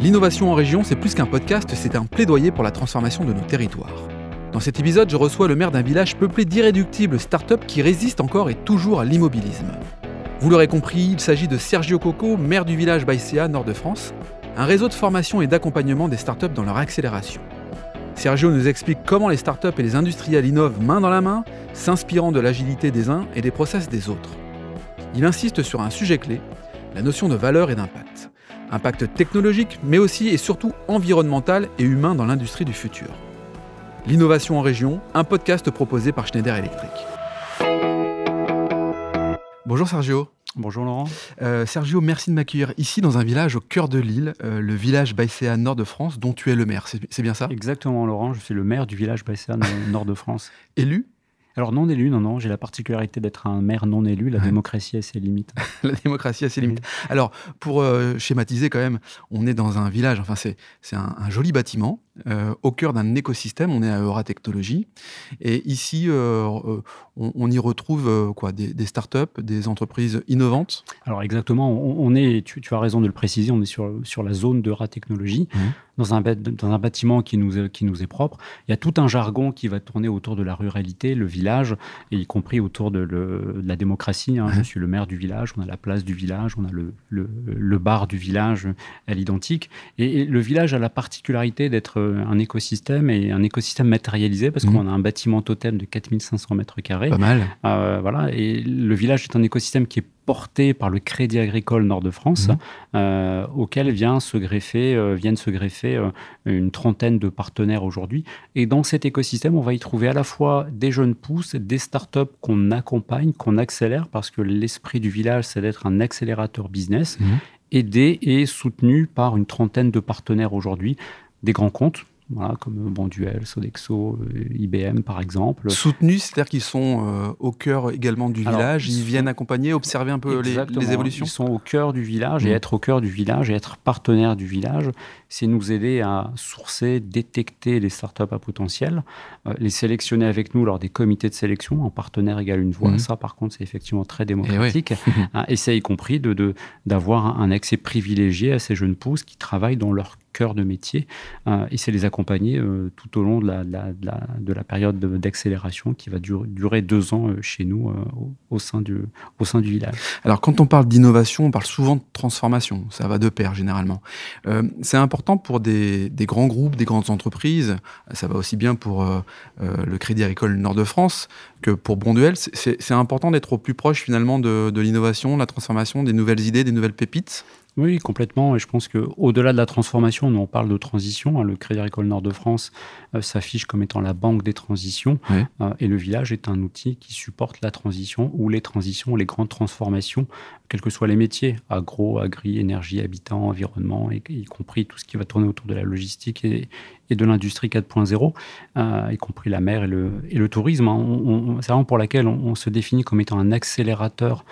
L'innovation en région, c'est plus qu'un podcast, c'est un plaidoyer pour la transformation de nos territoires. Dans cet épisode, je reçois le maire d'un village peuplé d'irréductibles start-up qui résistent encore et toujours à l'immobilisme. Vous l'aurez compris, il s'agit de Sergio Coco, maire du village Baïséa, nord de France, un réseau de formation et d'accompagnement des startups dans leur accélération. Sergio nous explique comment les startups et les industriels innovent main dans la main, s'inspirant de l'agilité des uns et des process des autres. Il insiste sur un sujet clé, la notion de valeur et d'impact. Impact technologique, mais aussi et surtout environnemental et humain dans l'industrie du futur. L'innovation en région, un podcast proposé par Schneider Electric. Bonjour Sergio. Bonjour Laurent. Euh, Sergio, merci de m'accueillir ici dans un village au cœur de l'île, euh, le village Baïséa nord de France, dont tu es le maire. C'est bien ça? Exactement Laurent, je suis le maire du village Baïséa nord de France. Élu? Alors non élu, non, non, j'ai la particularité d'être un maire non élu, la démocratie a ses limites. la démocratie a ses limites. Alors, pour euh, schématiser quand même, on est dans un village, enfin c'est un, un, joli bâtiment, euh, au cœur d'un écosystème, on est à Eura Technologies, et ici, euh, on, y retrouve quoi, des, des startups, des entreprises innovantes Alors exactement, on, est, tu, as raison de le préciser, on est sur, sur la zone d'Eura Technologies, mmh. dans, un, dans un bâtiment qui nous, qui nous est propre. Il y a tout un jargon qui va tourner autour de la ruralité, le village et y compris autour de, la démocratie. Hein. Je suis le maire du village, on a la place du village, on a le, le, bar du village à l'identique. Et, le village a la particularité d'être un écosystème et un écosystème matérialisé parce qu'on mmh. a un bâtiment totem de 4500 mètres carrés. Pas mal. Euh, voilà, et le village est un écosystème qui est porté par le Crédit Agricole Nord de France, mmh. euh, auquel vient se greffer, euh, viennent se greffer euh, une trentaine de partenaires aujourd'hui. Et dans cet écosystème, on va y trouver à la fois des jeunes pousses, des startups qu'on accompagne, qu'on accélère, parce que l'esprit du village, c'est d'être un accélérateur business, mmh. aidé et soutenu par une trentaine de partenaires aujourd'hui, des grands comptes, comme Bonduel, Sodexo, euh, IBM par exemple. Soutenus, c'est-à-dire qu'ils sont euh, au cœur également du village, ils, viennent accompagner, observer un peu les, évolutions Ils sont au cœur du village, et mmh. être au cœur du village, et être partenaire du village, c'est nous aider à sourcer, détecter les startups à potentiel, euh, les sélectionner avec nous lors des comités de sélection, en partenaire égale une voix. Mmh. Ça, par contre, c'est effectivement très démocratique. Et, hein, et ça y compris d'avoir de, un accès privilégié à ces jeunes pousses qui travaillent dans leur cœur de métier, euh, et c'est les accompagner euh, tout au long de la, de la, période d'accélération qui va durer, deux ans euh, chez nous au, sein du, au sein du village. Alors quand on parle d'innovation, on parle souvent de transformation, ça va de pair généralement. c'est important pour des, grands groupes, des grandes entreprises, ça va aussi bien pour le Crédit Agricole Nord de France que pour Bonduel, c'est important d'être au plus proche finalement de, de l'innovation, la transformation, des nouvelles idées, des nouvelles pépites oui, complètement. Et je pense qu'au-delà de la transformation, nous on parle de transition. Hein. Le Crédit Agricole Nord de France euh, s'affiche comme étant la banque des transitions. Euh, et le village est un outil qui supporte la transition ou les transitions, les grandes transformations, quels que soient les métiers, agro, agri, énergie, habitat, environnement, y compris tout ce qui va tourner autour de la logistique et, de l'industrie 4.0, euh, y compris la mer et le, et le tourisme. Hein. C'est vraiment pour laquelle on, se définit comme étant un accélérateur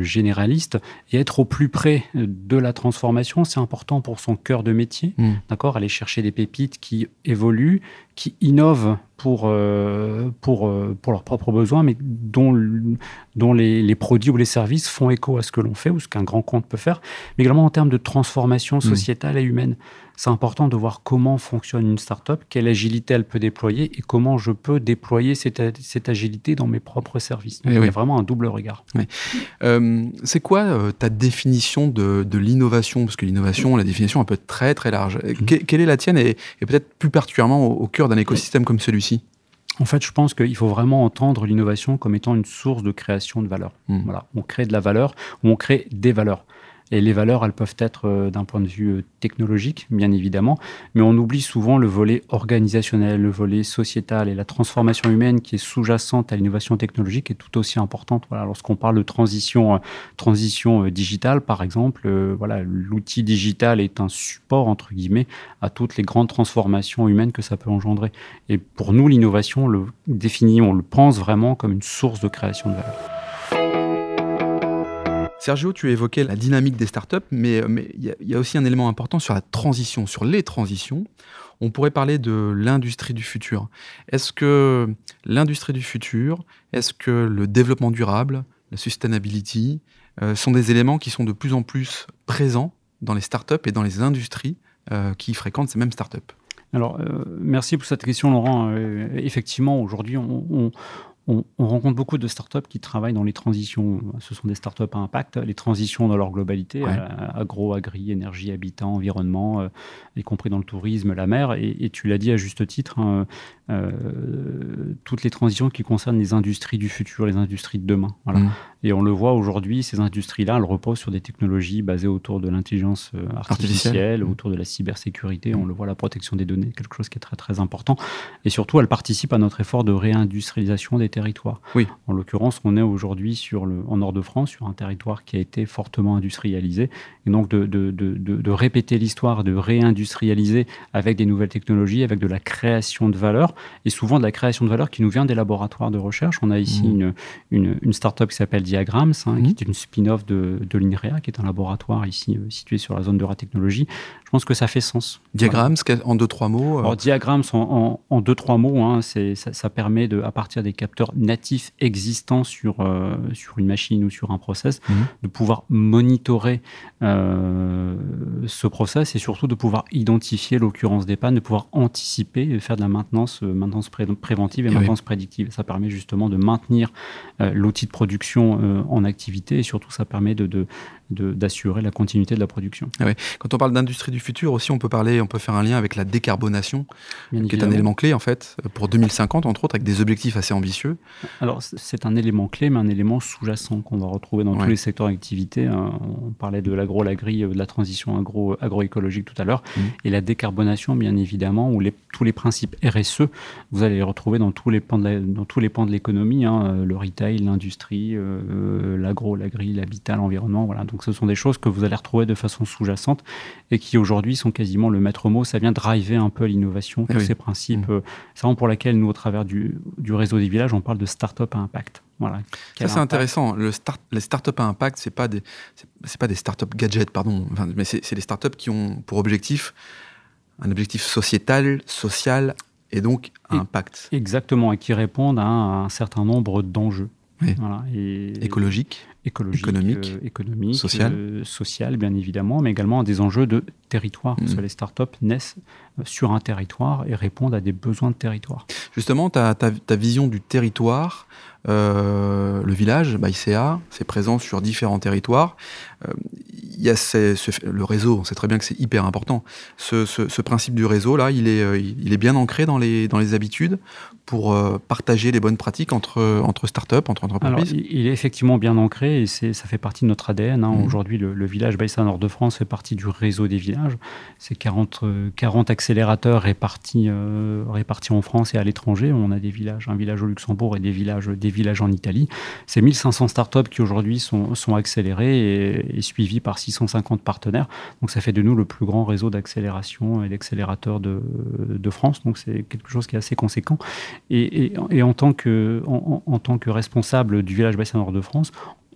généraliste et être au plus près de la transformation, c'est important pour son cœur de métier, hmm. d'accord? Aller chercher des pépites qui évoluent, qui innovent pour, euh, pour, euh, pour leurs propres besoins, mais dont, dont les, produits ou les services font écho à ce que l'on fait ou ce qu'un grand compte peut faire, mais également en termes de transformation hmm. sociétale et humaine. C'est important de voir comment fonctionne une startup, quelle agilité elle peut déployer et comment je peux déployer cette, cette agilité dans mes propres services. Donc, il y a vraiment un double regard. Euh, c'est quoi ta définition de, de l'innovation? Parce que l'innovation, la définition, elle peut être très très large. Hmm. quelle est la tienne et, peut-être plus particulièrement au cœur d'un écosystème comme celui-ci? En fait, je pense qu'il faut vraiment entendre l'innovation comme étant une source de création de valeur. Hmm. Voilà, on crée de la valeur ou on crée des valeurs. Et les valeurs, elles peuvent être euh, d'un point de vue euh, technologique, bien évidemment, mais on oublie souvent le volet organisationnel, le volet sociétal et la transformation humaine qui est sous-jacente à l'innovation technologique est tout aussi importante. Voilà, lorsqu'on parle de transition, euh, transition digitale, par exemple, voilà, l'outil digital est un support entre guillemets à toutes les grandes transformations humaines que ça peut engendrer. Et pour nous, l'innovation, on le définit, on le pense vraiment comme une source de création de valeur. Sergio, tu évoquais la dynamique des startups, mais il y, a aussi un élément important sur la transition, sur les transitions. On pourrait parler de l'industrie du futur. Est-ce que l'industrie du futur, est-ce que le développement durable, la sustainability, euh, sont des éléments qui sont de plus en plus présents dans les startups et dans les industries qui fréquentent ces mêmes startups? Alors, merci pour cette question, Laurent. effectivement, aujourd'hui, on, rencontre beaucoup de startups qui travaillent dans les transitions. Ce sont des startups à impact, les transitions dans leur globalité, agro, agri, énergie, habitat, environnement, euh, y compris dans le tourisme, la mer. Et, tu l'as dit à juste titre, hein, euh, toutes les transitions qui concernent les industries du futur, les industries de demain. Mmh. Et on le voit aujourd'hui, ces industries-là, elles reposent sur des technologies basées autour de l'intelligence euh, artificielle, mmh. autour de la cybersécurité. On le voit, la protection des données, quelque chose qui est très très important. Et surtout, elles participent à notre effort de réindustrialisation des territoire. Oui. En l'occurrence, on est aujourd'hui sur le, en Nord-de-France, sur un territoire qui a été fortement industrialisé. Et donc, de, de, de, de répéter l'histoire, de réindustrialiser avec des nouvelles technologies, avec de la création de valeur, et souvent de la création de valeur qui nous vient des laboratoires de recherche. On a ici mmh. une, une, une start-up qui s'appelle Diagrams, hein, qui mmh. est une spin-off de, de l'INREA, qui est un laboratoire ici euh, situé sur la zone de la technologie. Je pense que ça fait sens. Diagrams, en deux, trois mots euh... Alors, Diagrams, en, en, deux, trois mots, hein, ça, ça permet, de, à partir des capteurs natif existant sur, euh, sur une machine ou sur un process, mhm. de pouvoir monitorer euh, ce process et surtout de pouvoir identifier l'occurrence des pannes, de pouvoir anticiper et faire de la maintenance, maintenance préventive et, maintenance prédictive. Ça permet justement de maintenir l'outil de production en activité et surtout ça permet de, d'assurer la continuité de la production. Ah Quand on parle d'industrie du futur aussi, on peut parler, on peut faire un lien avec la décarbonation, qui est un élément clé en fait pour 2050 entre autres, avec des objectifs assez ambitieux. Alors c'est un élément clé, mais un élément sous-jacent qu'on va retrouver dans tous les secteurs d'activité. Hein. On parlait de l'agro, l'agri, euh, de la transition agro, agroécologique tout à l'heure, mmh. et la décarbonation bien évidemment, où les, tous les principes RSE, vous allez les retrouver dans tous les pans de, dans tous les pans de l'économie, hein. le retail, l'industrie, euh, l'agro, l'agri, l'habitat, l'environnement, voilà. Donc ce sont des choses que vous allez retrouver de façon sous-jacente et qui aujourd'hui sont quasiment le maître mot. Ça vient driver un peu l'innovation, tous ces principes. Mmh. Euh, c'est vraiment pour laquelle nous, au travers du, réseau des villages, on parle de start-up à impact. Voilà. Ça c'est intéressant. Le start, les start-up à impact, pas des, c'est pas des start-up gadgets, pardon, mais c'est des start-up qui ont pour objectif un objectif sociétal, social et donc à impact. Exactement, et qui répondent à un, certain nombre d'enjeux. Voilà, et, écologique écologique, économique, euh, économique social. Euh, social, bien évidemment, mais également des enjeux de territoire. Parce mm. que les startups naissent euh, sur un territoire et répondent à des besoins de territoire. Justement, ta, ta, vision du territoire, le village, bah, ICA, c'est présent sur différents territoires. Il y a le réseau, on sait très bien que c'est hyper important. Ce, ce, principe du réseau, là, il est, il est bien ancré dans les, dans les habitudes pour euh, partager les bonnes pratiques entre, entre startups, entre entreprises Il est effectivement bien ancré et ça fait partie de notre ADN. Hein. Mmh. Aujourd'hui, le, village Baïsa Nord de France fait partie du réseau des villages. C'est 40, 40 accélérateurs répartis, euh, répartis en France et à l'étranger. On a des villages, un village au Luxembourg et des villages, des villages en Italie. C'est 1500 startups qui aujourd'hui sont, sont accélérés et, et, suivis par 650 partenaires. Donc ça fait de nous le plus grand réseau d'accélération et d'accélérateurs de, de France. Donc c'est quelque chose qui est assez conséquent. Et, en, tant que, en, tant que responsable du village Bassin Nord de France,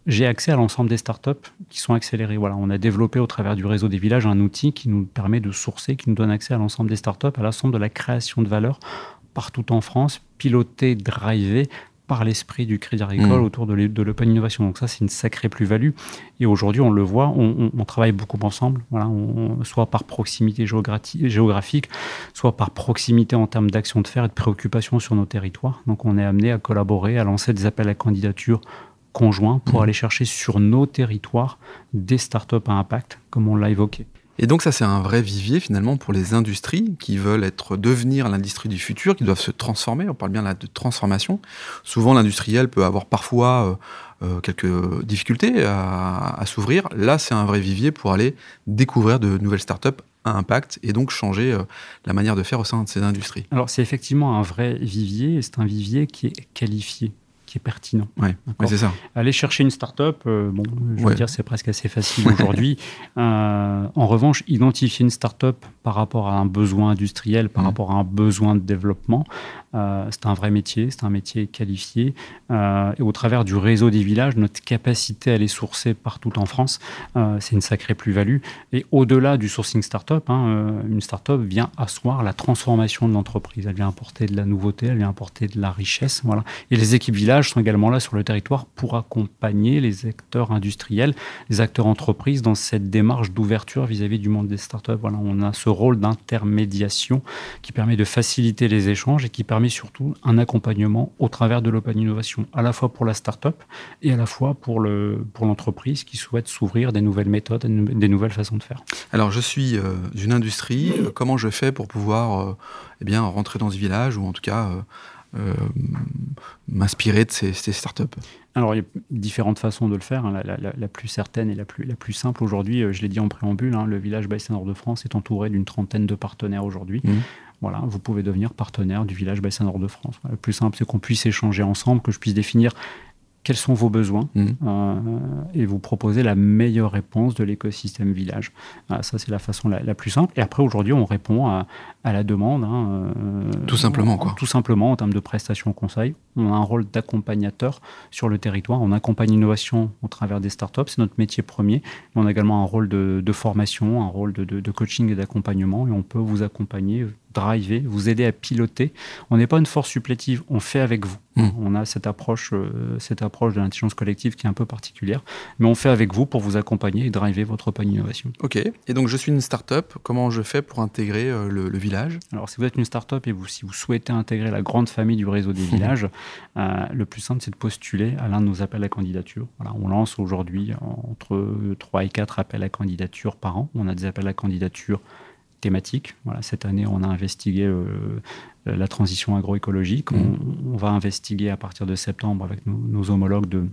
j'ai accès à l'ensemble des startups qui sont accélérées. Voilà, on a développé au travers du réseau des villages un outil qui nous permet de sourcer, qui nous donne accès à l'ensemble des startups, à l'ensemble de la création de valeur partout en France, piloté, drivé par l'esprit du Crédit Agricole mmh. autour de l'open innovation. Donc ça, c'est une sacrée plus-value. Et aujourd'hui, on le voit, on, travaille beaucoup ensemble, voilà, soit par proximité géographique, soit par proximité en termes d'action de faire et de préoccupation sur nos territoires. Donc on est amené à collaborer, à lancer des appels à candidature conjoints pour mmh. aller chercher sur nos territoires des startups à impact, comme on l'a évoqué. Et donc ça, c'est un vrai vivier finalement pour les industries qui veulent être devenir l'industrie du futur, qui doivent se transformer. On parle bien là de transformation. Souvent, l'industriel peut avoir parfois euh, euh, quelques difficultés à, s'ouvrir. Là, c'est un vrai vivier pour aller découvrir de nouvelles startups à impact et donc changer euh, la manière de faire au sein de ces industries. Alors c'est effectivement un vrai vivier et c'est un vivier qui est qualifié qui est pertinent. Ouais, c'est ça. Aller chercher une start-up, euh, bon, je veux dire, c'est presque assez facile aujourd'hui. Euh, en revanche, identifier une start-up par rapport à un besoin industriel, par mmh. rapport à un besoin de développement, euh, c'est un vrai métier, c'est un métier qualifié. Et au travers du réseau des villages, notre capacité à les sourcer partout en France, c'est une sacrée plus-value. Et au-delà du sourcing startup, hein, une startup vient asseoir la transformation de l'entreprise. Elle vient apporter de la nouveauté, elle vient apporter de la richesse. Voilà. Et les équipes villages villages sont également là sur le territoire pour accompagner les acteurs industriels, les acteurs entreprises dans cette démarche d'ouverture vis-à-vis du monde des startups. Voilà, on a ce rôle d'intermédiation qui permet de faciliter les échanges et qui permet surtout un accompagnement au travers de l'open innovation, à la fois pour la startup et à la fois pour le pour l'entreprise qui souhaite s'ouvrir des nouvelles méthodes, des nouvelles façons de faire. Alors, je suis euh, d'une industrie. Euh, comment je fais pour pouvoir euh, eh bien rentrer dans ce village ou en tout cas m'inspirer de ces, startups alors, il y a différentes façons de le faire. Hein. La, plus certaine et la plus, la plus simple aujourd'hui, euh, je l'ai dit en préambule, hein, le village Bassin Nord de France est entouré d'une trentaine de partenaires aujourd'hui. Mmh. Voilà, vous pouvez devenir partenaire du village Bassin Nord de France. Le plus simple, c'est qu'on puisse échanger ensemble, que je puisse définir quels sont vos besoins mmh. euh, et vous proposer la meilleure réponse de l'écosystème village. ça, c'est la façon la, plus simple. Et après, aujourd'hui, on répond à, la demande. Hein, euh, tout simplement, quoi. Tout simplement, en termes de prestations conseil. On a un rôle d'accompagnateur sur le territoire. On accompagne l'innovation au travers des startups. C'est notre métier premier. on a également un rôle de, formation, un rôle de, de coaching et d'accompagnement. Et on peut vous accompagner driver, vous aider à piloter. On n'est pas une force supplétive, on fait avec vous. Hmm. On a cette approche, euh, cette approche de l'intelligence collective qui est un peu particulière, mais on fait avec vous pour vous accompagner et driver votre open innovation. Ok, et donc je suis une start-up, comment je fais pour intégrer euh, le, village? Alors si vous êtes une start-up et vous, si vous souhaitez intégrer la grande famille du réseau des villages, euh, le plus simple c'est de postuler à l'un de nos appels à candidature. Voilà, on lance aujourd'hui entre 3 et 4 appels à candidature par an. On a des appels à candidature thématiques. Voilà, cette année, on a investigué euh, la transition agroécologique. Mmh. On, va investiguer à partir de septembre avec nos homologues de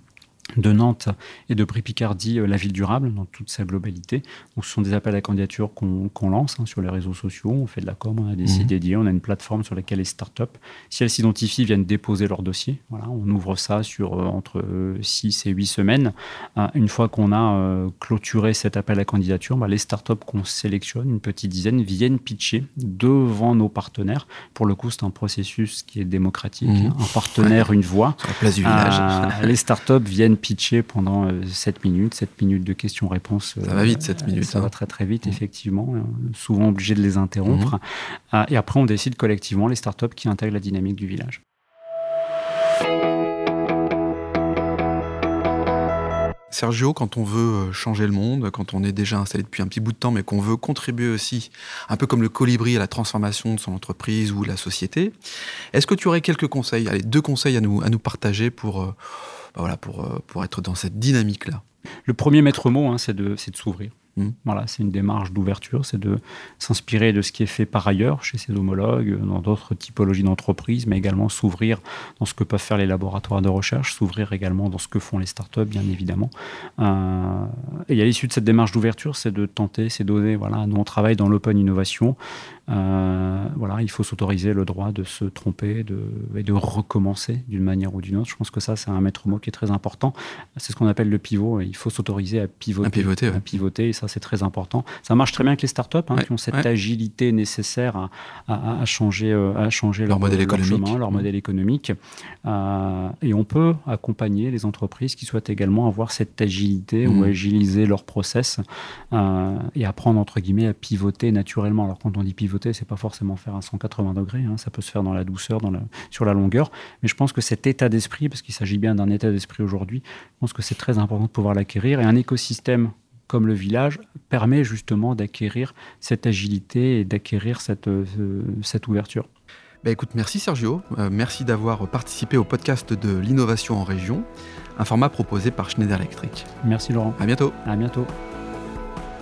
de Nantes et de Prix-Picardie, euh, la ville durable, dans toute sa globalité. Donc, ce sont des appels à candidature qu'on lance hein, sur les réseaux sociaux. On fait de la com, on a des sites mmh. dédiés, on a une plateforme sur laquelle les startups, si elles s'identifient, viennent déposer leur dossier. Voilà, on ouvre ça sur euh, entre 6 euh, et 8 semaines. une fois qu'on a clôturé cet appel à candidature, bah, les startups qu'on sélectionne, une petite dizaine, viennent pitcher devant nos partenaires. Pour le coup, c'est un processus qui est démocratique. Mmh. Un partenaire, une voix. Sur la place du village. les startups viennent pitcher pendant 7 euh, minutes, 7 minutes de questions-réponses. Ça va vite, 7 euh, minutes. Ça va hein. très très vite, mmh. effectivement. Euh, souvent obligé de les interrompre. Mmh. Et après, on décide collectivement les startups qui intègrent la dynamique du village. Sergio, quand on veut changer le monde, quand on est déjà installé depuis un petit bout de temps, mais qu'on veut contribuer aussi, un peu comme le colibri à la transformation de son entreprise ou de la société, est-ce que tu aurais quelques conseils, allez, deux conseils à nous, à nous partager pour, bah voilà, pour, euh, pour être dans cette dynamique-là Le premier maître mot, hein, c'est de, de s'ouvrir. Mmh. Voilà, c'est une démarche d'ouverture, c'est de s'inspirer de ce qui est fait par ailleurs chez ses homologues, dans d'autres typologies d'entreprises, mais également s'ouvrir dans ce que peuvent faire les laboratoires de recherche, s'ouvrir également dans ce que font les startups, bien évidemment. Euh, et à l'issue de cette démarche d'ouverture, c'est de tenter, c'est d'oser. Voilà, nous on travaille dans l'open innovation. Euh, voilà, il faut s'autoriser le droit de se tromper de, et de recommencer d'une manière ou d'une autre. Je pense que ça, c'est un maître mot qui est très important. C'est ce qu'on appelle le pivot. Il faut s'autoriser à pivoter. À pivoter, à pivoter et ça, c'est très important. Ça marche très bien avec les startups hein, qui ont cette agilité nécessaire à, à, changer, à changer leur, modèle économique. leur modèle économique. Euh, et on peut accompagner les entreprises qui souhaitent également avoir cette agilité ou mmh. agiliser leur process euh, et apprendre, entre guillemets, à pivoter naturellement. Alors, quand on dit pivoter, c'est pas forcément faire un 180 degrés, hein. ça peut se faire dans la douceur, dans sur la longueur. Mais je pense que cet état d'esprit, parce qu'il s'agit bien d'un état d'esprit aujourd'hui, je pense que c'est très important de pouvoir l'acquérir. Et un écosystème comme le village permet justement d'acquérir cette agilité et d'acquérir cette, euh, cette ouverture. Bah écoute, merci Sergio, euh, merci d'avoir participé au podcast de l'innovation en région, un format proposé par Schneider Electric. Merci Laurent. À bientôt. À bientôt.